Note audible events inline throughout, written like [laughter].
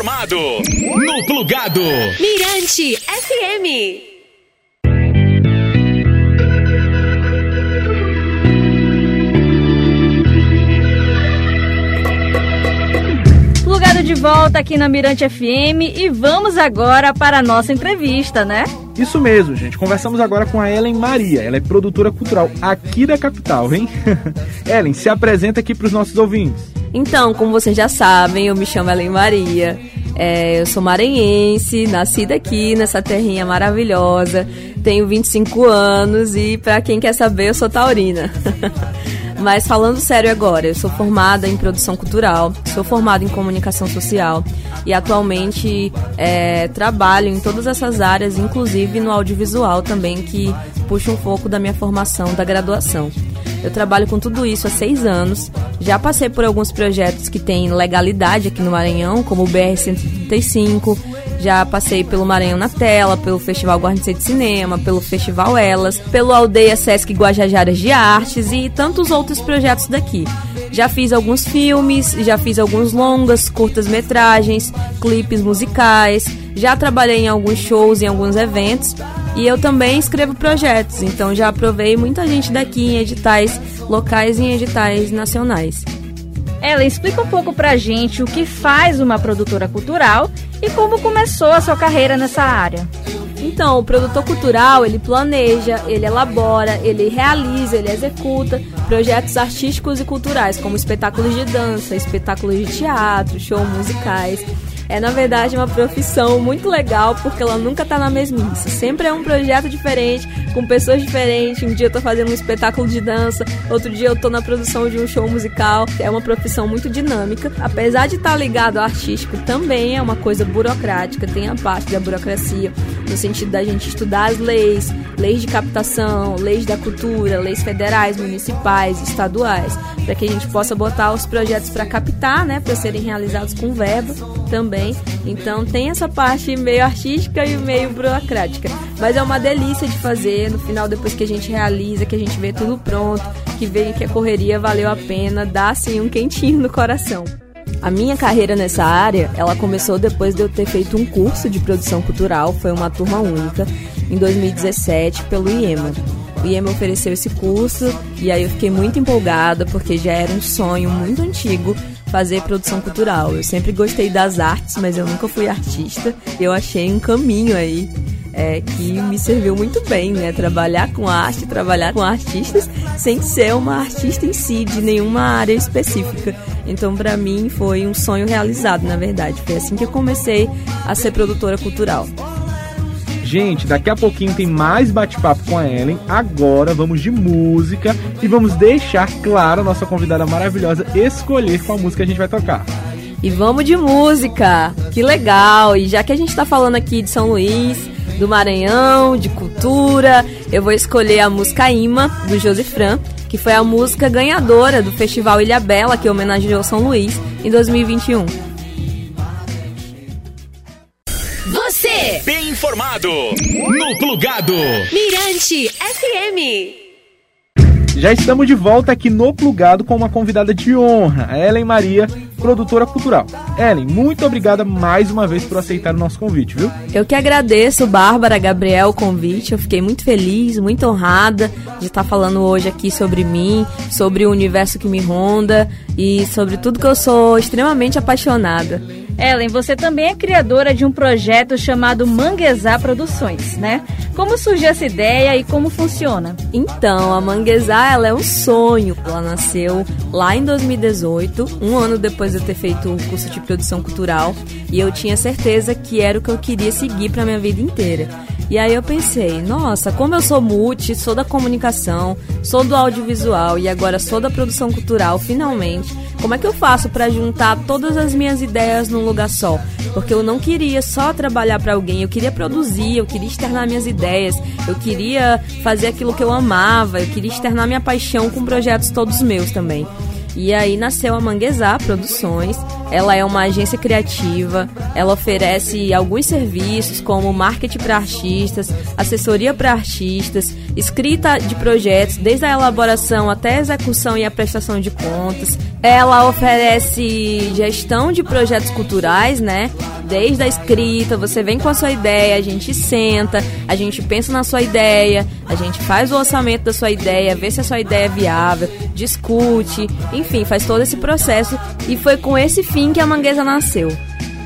informado. No Plugado. Mirante FM. Plugado de volta aqui na Mirante FM e vamos agora para a nossa entrevista, né? Isso mesmo, gente. Conversamos agora com a Ellen Maria. Ela é produtora cultural aqui da capital, hein? [laughs] Ellen, se apresenta aqui para os nossos ouvintes. Então, como vocês já sabem, eu me chamo Ellen Maria. É, eu sou maranhense, nascida aqui nessa terrinha maravilhosa. Tenho 25 anos e, para quem quer saber, eu sou taurina. [laughs] Mas falando sério agora, eu sou formada em produção cultural, sou formada em comunicação social e atualmente é, trabalho em todas essas áreas, inclusive no audiovisual também, que puxa um pouco da minha formação da graduação. Eu trabalho com tudo isso há seis anos. Já passei por alguns projetos que têm legalidade aqui no Maranhão, como o BR-135. Já passei pelo Maranhão na Tela, pelo Festival Guarnição de Cinema, pelo Festival Elas, pelo Aldeia Sesc Guajajaras de Artes e tantos outros projetos daqui. Já fiz alguns filmes, já fiz alguns longas, curtas metragens, clipes musicais, já trabalhei em alguns shows, em alguns eventos e eu também escrevo projetos, então já aprovei muita gente daqui em editais locais e em editais nacionais. Ela explica um pouco pra gente o que faz uma produtora cultural e como começou a sua carreira nessa área. Então, o produtor cultural, ele planeja, ele elabora, ele realiza, ele executa projetos artísticos e culturais, como espetáculos de dança, espetáculos de teatro, shows musicais é na verdade uma profissão muito legal porque ela nunca tá na mesmice. Sempre é um projeto diferente, com pessoas diferentes. Um dia eu tô fazendo um espetáculo de dança, outro dia eu tô na produção de um show musical. É uma profissão muito dinâmica. Apesar de estar tá ligado ao artístico, também é uma coisa burocrática, tem a parte da burocracia, no sentido da gente estudar as leis, leis de captação, leis da cultura, leis federais, municipais, estaduais, para que a gente possa botar os projetos para captar, né, para serem realizados com verba também. Então tem essa parte meio artística e meio burocrática, mas é uma delícia de fazer. No final, depois que a gente realiza, que a gente vê tudo pronto, que vê que a correria valeu a pena, dá assim um quentinho no coração. A minha carreira nessa área, ela começou depois de eu ter feito um curso de produção cultural, foi uma turma única, em 2017, pelo IEMA. O IEMA ofereceu esse curso e aí eu fiquei muito empolgada porque já era um sonho muito antigo fazer produção cultural. Eu sempre gostei das artes, mas eu nunca fui artista. Eu achei um caminho aí é, que me serviu muito bem, né? Trabalhar com arte, trabalhar com artistas, sem ser uma artista em si, de nenhuma área específica. Então, para mim, foi um sonho realizado, na verdade. Foi assim que eu comecei a ser produtora cultural. Gente, daqui a pouquinho tem mais bate-papo com a Ellen. Agora vamos de música e vamos deixar, claro, a nossa convidada maravilhosa escolher qual música a gente vai tocar. E vamos de música! Que legal! E já que a gente está falando aqui de São Luís, do Maranhão, de cultura, eu vou escolher a música Ima, do Josifran, que foi a música ganhadora do Festival Ilha Bela, que homenageou São Luís, em 2021. Informado, no Plugado. Mirante FM. Já estamos de volta aqui no Plugado com uma convidada de honra, a Ellen Maria, produtora cultural. Ellen, muito obrigada mais uma vez por aceitar o nosso convite, viu? Eu que agradeço, Bárbara, Gabriel, o convite. Eu fiquei muito feliz, muito honrada de estar falando hoje aqui sobre mim, sobre o universo que me ronda e sobre tudo que eu sou extremamente apaixonada. Ellen, você também é criadora de um projeto chamado Manguezá Produções, né? Como surgiu essa ideia e como funciona? Então, a Manguezá, ela é um sonho. Ela nasceu lá em 2018, um ano depois de eu ter feito o curso de produção cultural, e eu tinha certeza que era o que eu queria seguir para minha vida inteira. E aí eu pensei, nossa, como eu sou multi, sou da comunicação, sou do audiovisual e agora sou da produção cultural, finalmente, como é que eu faço para juntar todas as minhas ideias num lugar só? Porque eu não queria só trabalhar para alguém, eu queria produzir, eu queria externar minhas ideias, eu queria fazer aquilo que eu amava, eu queria externar minha paixão com projetos todos meus também. E aí nasceu a Manguezá Produções, ela é uma agência criativa, ela oferece alguns serviços como marketing para artistas, assessoria para artistas, escrita de projetos, desde a elaboração até a execução e a prestação de contas. Ela oferece gestão de projetos culturais, né? Desde a escrita, você vem com a sua ideia, a gente senta, a gente pensa na sua ideia, a gente faz o orçamento da sua ideia, vê se a sua ideia é viável, discute, enfim, faz todo esse processo e foi com esse fim que a Manguesa nasceu.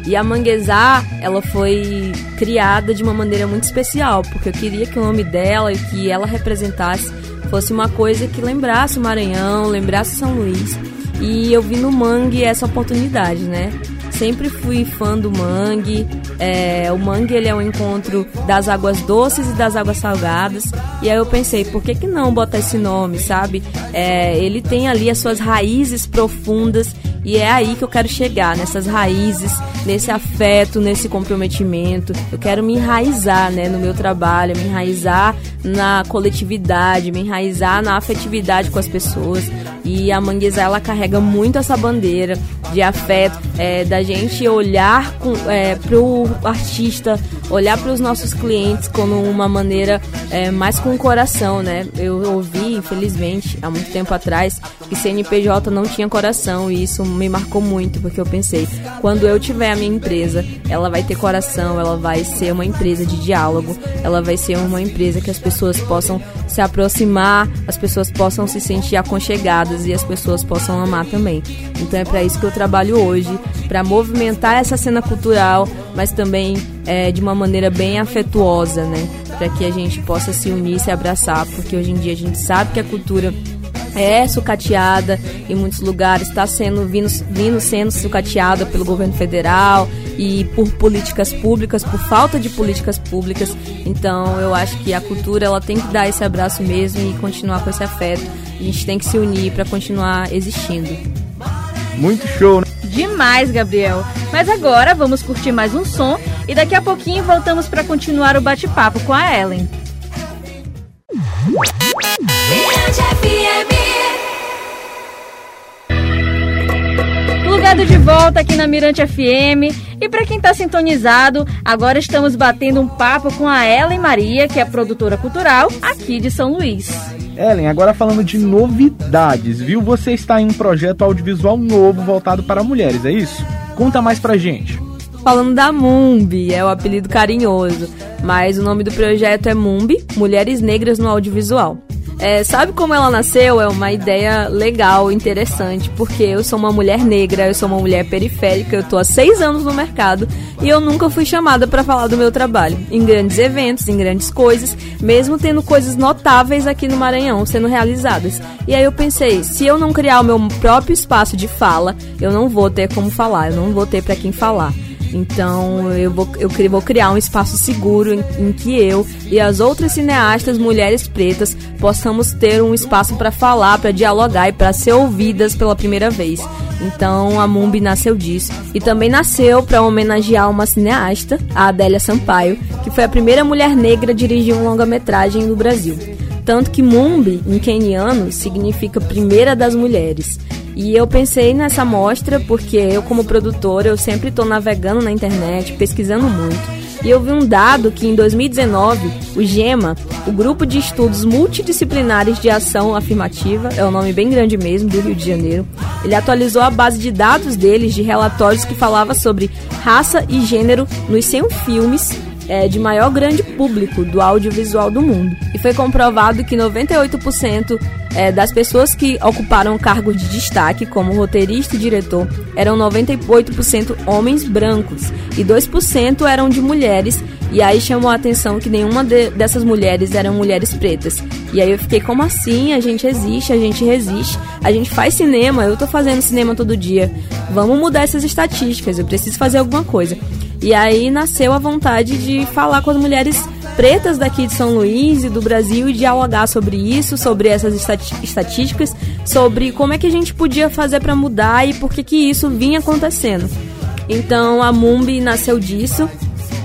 E a Manguezá, ela foi criada de uma maneira muito especial, porque eu queria que o nome dela e que ela representasse fosse uma coisa que lembrasse o Maranhão, lembrasse São Luís. E eu vi no Mangue essa oportunidade, né? Sempre fui fã do mangue. É, o mangue ele é um encontro das águas doces e das águas salgadas. E aí eu pensei, por que, que não botar esse nome, sabe? É, ele tem ali as suas raízes profundas e é aí que eu quero chegar, nessas raízes, nesse afeto, nesse comprometimento. Eu quero me enraizar né, no meu trabalho, me enraizar na coletividade, me enraizar na afetividade com as pessoas. E a Manguezá, ela carrega muito essa bandeira de afeto, é, da gente olhar é, para o artista, olhar para os nossos clientes como uma maneira é, mais com o coração, né? Eu ouvi, infelizmente, há muito tempo atrás, que CNPJ não tinha coração e isso me marcou muito, porque eu pensei, quando eu tiver a minha empresa, ela vai ter coração, ela vai ser uma empresa de diálogo, ela vai ser uma empresa que as pessoas possam se aproximar, as pessoas possam se sentir aconchegadas e as pessoas possam amar também. Então é para isso que eu trabalho hoje, para movimentar essa cena cultural, mas também é, de uma maneira bem afetuosa, né? Para que a gente possa se unir, se abraçar, porque hoje em dia a gente sabe que a cultura é sucateada em muitos lugares, está sendo vindo, vindo sendo sucateada pelo governo federal e por políticas públicas, por falta de políticas públicas. Então eu acho que a cultura ela tem que dar esse abraço mesmo e continuar com esse afeto. A gente tem que se unir para continuar existindo. Muito show, né? Demais, Gabriel. Mas agora vamos curtir mais um som e daqui a pouquinho voltamos para continuar o bate-papo com a Ellen. Plugado de volta aqui na Mirante FM. E para quem está sintonizado, agora estamos batendo um papo com a Ellen Maria, que é produtora cultural aqui de São Luís. Ellen, agora falando de novidades, viu? Você está em um projeto audiovisual novo voltado para mulheres, é isso? Conta mais pra gente. Falando da Mumbi, é o apelido carinhoso, mas o nome do projeto é Mumbi, Mulheres Negras no Audiovisual. É, sabe como ela nasceu? É uma ideia legal, interessante, porque eu sou uma mulher negra, eu sou uma mulher periférica, eu tô há seis anos no mercado e eu nunca fui chamada para falar do meu trabalho em grandes eventos, em grandes coisas, mesmo tendo coisas notáveis aqui no Maranhão sendo realizadas. E aí eu pensei, se eu não criar o meu próprio espaço de fala, eu não vou ter como falar, eu não vou ter para quem falar. Então eu vou, eu vou criar um espaço seguro em, em que eu e as outras cineastas mulheres pretas possamos ter um espaço para falar, para dialogar e para ser ouvidas pela primeira vez. Então a Mumbi nasceu disso e também nasceu para homenagear uma cineasta, a Adélia Sampaio, que foi a primeira mulher negra a dirigir um longa-metragem no Brasil. Tanto que Mumbi, em keniano, significa primeira das mulheres. E eu pensei nessa mostra porque eu, como produtora, eu sempre estou navegando na internet, pesquisando muito. E eu vi um dado que em 2019, o GEMA, o Grupo de Estudos Multidisciplinares de Ação Afirmativa, é um nome bem grande mesmo, do Rio de Janeiro, ele atualizou a base de dados deles de relatórios que falava sobre raça e gênero nos 100 filmes é, de maior grande público do audiovisual do mundo. E foi comprovado que 98% é, das pessoas que ocuparam cargos de destaque, como roteirista e diretor, eram 98% homens brancos e 2% eram de mulheres. E aí chamou a atenção que nenhuma de, dessas mulheres eram mulheres pretas. E aí eu fiquei, como assim? A gente existe, a gente resiste, a gente faz cinema, eu tô fazendo cinema todo dia. Vamos mudar essas estatísticas, eu preciso fazer alguma coisa. E aí nasceu a vontade de falar com as mulheres pretas daqui de São Luís e do Brasil e dialogar sobre isso, sobre essas estatísticas, sobre como é que a gente podia fazer para mudar e por que que isso vinha acontecendo. Então a Mumbi nasceu disso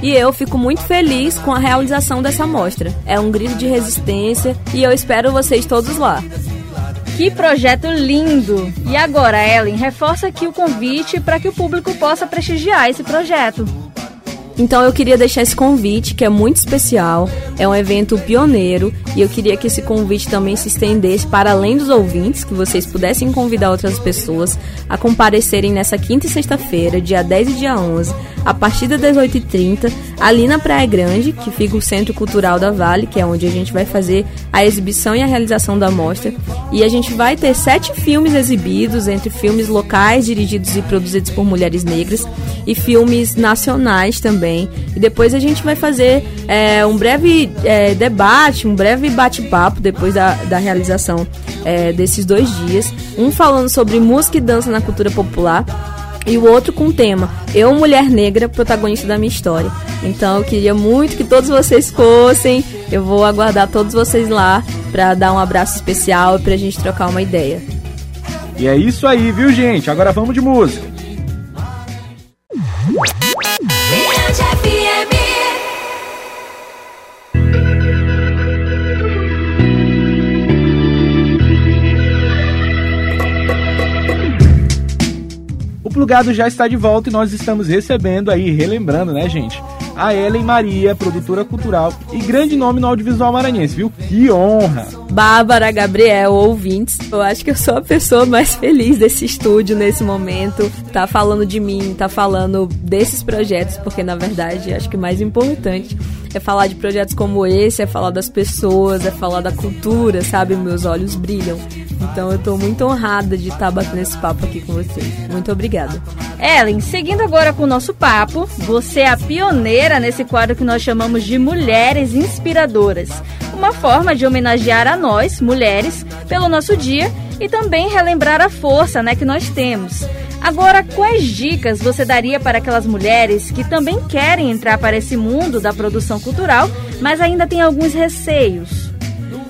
e eu fico muito feliz com a realização dessa mostra. É um grito de resistência e eu espero vocês todos lá. Que projeto lindo! E agora, Ellen, reforça aqui o convite para que o público possa prestigiar esse projeto. Então eu queria deixar esse convite, que é muito especial, é um evento pioneiro, e eu queria que esse convite também se estendesse para além dos ouvintes, que vocês pudessem convidar outras pessoas a comparecerem nessa quinta e sexta-feira, dia 10 e dia 11, a partir das 18h30, ali na Praia Grande, que fica o Centro Cultural da Vale, que é onde a gente vai fazer a exibição e a realização da mostra. E a gente vai ter sete filmes exibidos, entre filmes locais dirigidos e produzidos por mulheres negras e filmes nacionais também. E depois a gente vai fazer é, um breve é, debate, um breve bate-papo depois da, da realização é, desses dois dias. Um falando sobre música e dança na cultura popular e o outro com o tema Eu, Mulher Negra, protagonista da minha história. Então eu queria muito que todos vocês fossem. Eu vou aguardar todos vocês lá para dar um abraço especial e pra gente trocar uma ideia. E é isso aí, viu, gente? Agora vamos de música. Plugado já está de volta e nós estamos recebendo aí, relembrando, né, gente? A Ellen Maria, produtora cultural e grande nome no audiovisual maranhense, viu? Que honra! Bárbara, Gabriel, ouvintes, eu acho que eu sou a pessoa mais feliz desse estúdio nesse momento. Tá falando de mim, tá falando desses projetos, porque na verdade acho que o mais importante é falar de projetos como esse, é falar das pessoas, é falar da cultura, sabe? Meus olhos brilham. Então eu tô muito honrada de estar tá batendo esse papo aqui com vocês. Muito obrigada. Ellen, seguindo agora com o nosso papo, você é a pioneira nesse quadro que nós chamamos de Mulheres Inspiradoras. Uma forma de homenagear a nós, mulheres, pelo nosso dia e também relembrar a força né, que nós temos. Agora, quais dicas você daria para aquelas mulheres que também querem entrar para esse mundo da produção cultural, mas ainda têm alguns receios?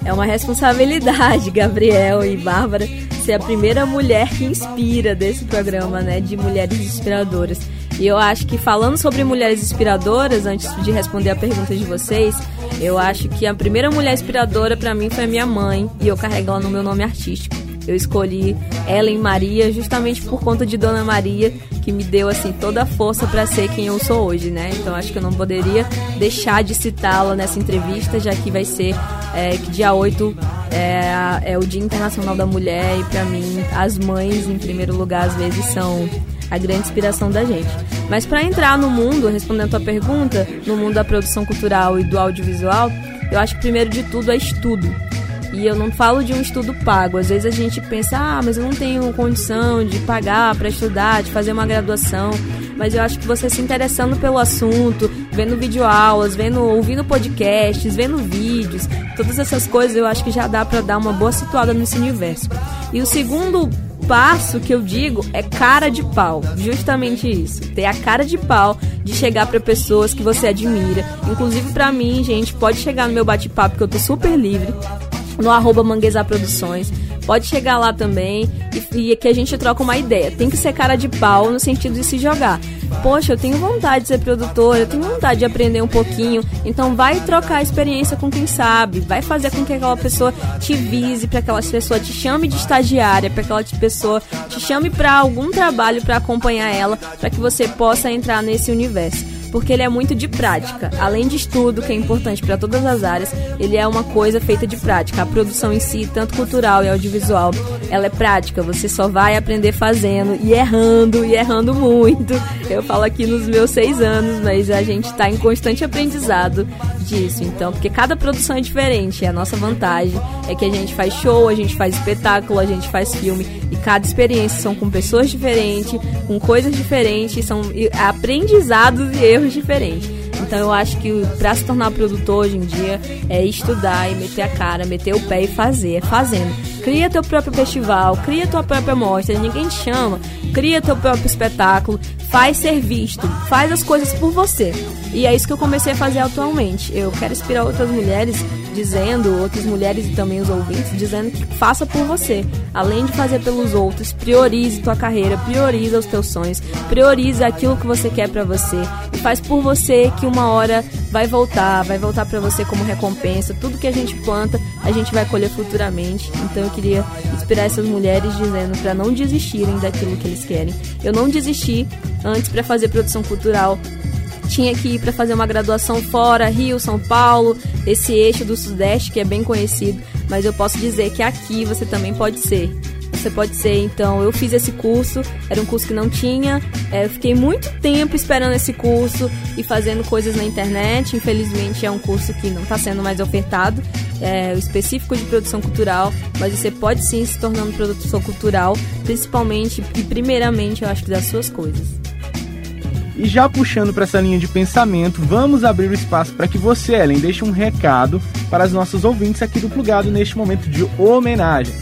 É uma responsabilidade, [laughs] Gabriel e Bárbara, ser a primeira mulher que inspira desse programa, né, de mulheres inspiradoras. E eu acho que falando sobre mulheres inspiradoras, antes de responder a pergunta de vocês, eu acho que a primeira mulher inspiradora para mim foi a minha mãe, e eu carrego ela no meu nome artístico. Eu escolhi Ellen Maria justamente por conta de Dona Maria, que me deu assim toda a força para ser quem eu sou hoje, né? Então acho que eu não poderia deixar de citá-la nessa entrevista, já que vai ser é, que dia 8 é, é o Dia Internacional da Mulher e para mim as mães em primeiro lugar às vezes são a grande inspiração da gente. Mas para entrar no mundo, respondendo a tua pergunta, no mundo da produção cultural e do audiovisual, eu acho que primeiro de tudo é estudo. E eu não falo de um estudo pago. Às vezes a gente pensa, ah, mas eu não tenho condição de pagar para estudar, de fazer uma graduação. Mas eu acho que você se interessando pelo assunto, vendo videoaulas, vendo, ouvindo podcasts, vendo vídeos, todas essas coisas eu acho que já dá para dar uma boa situada nesse universo. E o segundo passo que eu digo é cara de pau, justamente isso. Ter a cara de pau de chegar para pessoas que você admira. Inclusive para mim, gente, pode chegar no meu bate-papo que eu tô super livre no arroba Manguezar Produções. Pode chegar lá também e, e que a gente troca uma ideia. Tem que ser cara de pau no sentido de se jogar. Poxa, eu tenho vontade de ser produtora, eu tenho vontade de aprender um pouquinho. Então vai trocar experiência com quem sabe, vai fazer com que aquela pessoa te vise, para aquela pessoa te chame de estagiária, para aquela pessoa te chame para algum trabalho para acompanhar ela, para que você possa entrar nesse universo porque ele é muito de prática. Além de estudo, que é importante para todas as áreas, ele é uma coisa feita de prática. A produção em si, tanto cultural e audiovisual, ela é prática. Você só vai aprender fazendo e errando, e errando muito. Eu falo aqui nos meus seis anos, mas a gente está em constante aprendizado disso. Então, porque cada produção é diferente. A nossa vantagem é que a gente faz show, a gente faz espetáculo, a gente faz filme. E cada experiência são com pessoas diferentes, com coisas diferentes, são aprendizados e erros erros diferentes. Então eu acho que para se tornar produtor hoje em dia é estudar e meter a cara, meter o pé e fazer, é fazendo. Cria teu próprio festival, cria tua própria mostra, ninguém te chama, cria teu próprio espetáculo, faz ser visto, faz as coisas por você. E é isso que eu comecei a fazer atualmente. Eu quero inspirar outras mulheres dizendo, outras mulheres e também os ouvintes, dizendo que faça por você. Além de fazer pelos outros, priorize tua carreira, priorize os teus sonhos, priorize aquilo que você quer para você e faz por você que uma hora vai voltar, vai voltar para você como recompensa. Tudo que a gente planta, a gente vai colher futuramente. Então eu queria inspirar essas mulheres dizendo para não desistirem daquilo que eles querem. Eu não desisti antes para fazer produção cultural tinha que ir para fazer uma graduação fora, Rio, São Paulo, esse eixo do Sudeste que é bem conhecido, mas eu posso dizer que aqui você também pode ser. Você pode ser, então, eu fiz esse curso, era um curso que não tinha, é, eu fiquei muito tempo esperando esse curso e fazendo coisas na internet. Infelizmente, é um curso que não está sendo mais ofertado, é, específico de produção cultural, mas você pode sim se tornando produção cultural, principalmente e primeiramente, eu acho que das suas coisas. E já puxando para essa linha de pensamento, vamos abrir o espaço para que você, Ellen, deixe um recado para os nossos ouvintes aqui do Plugado neste momento de homenagens.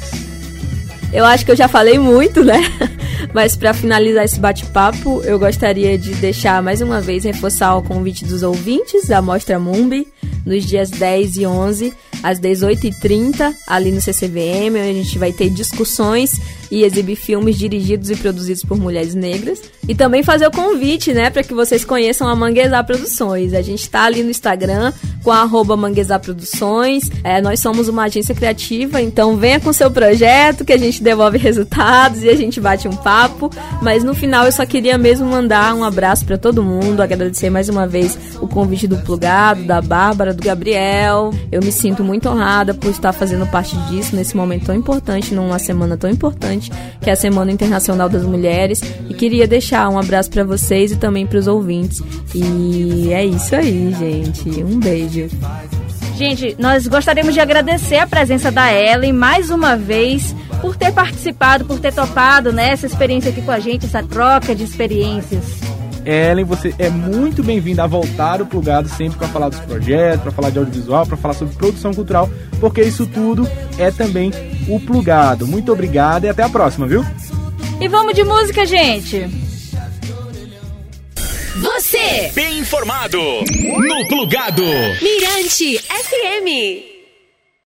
Eu acho que eu já falei muito, né? [laughs] Mas para finalizar esse bate-papo, eu gostaria de deixar mais uma vez reforçar o convite dos ouvintes da Mostra Mumbi nos dias 10 e 11 às 18h30, ali no CCVM, onde a gente vai ter discussões e exibir filmes dirigidos e produzidos por mulheres negras. E também fazer o convite, né, para que vocês conheçam a Manguezar Produções. A gente está ali no Instagram com a Produções. É, nós somos uma agência criativa, então venha com seu projeto que a gente devolve resultados e a gente bate um papo. Mas no final eu só queria mesmo mandar um abraço para todo mundo, agradecer mais uma vez o convite do Plugado, da Bárbara, do Gabriel. Eu me sinto muito honrada por estar fazendo parte disso nesse momento tão importante, numa semana tão importante, que é a Semana Internacional das Mulheres. E queria deixar um abraço para vocês e também para os ouvintes. E é isso aí, gente. Um beijo. Gente, nós gostaríamos de agradecer a presença da Ellen mais uma vez por ter participado, por ter topado nessa né, experiência aqui com a gente, essa troca de experiências. Ellen, você é muito bem-vinda a voltar o plugado sempre para falar dos projetos, para falar de audiovisual, para falar sobre produção cultural, porque isso tudo é também o plugado. Muito obrigado e até a próxima, viu? E vamos de música, gente. Você bem informado no plugado Mirante FM.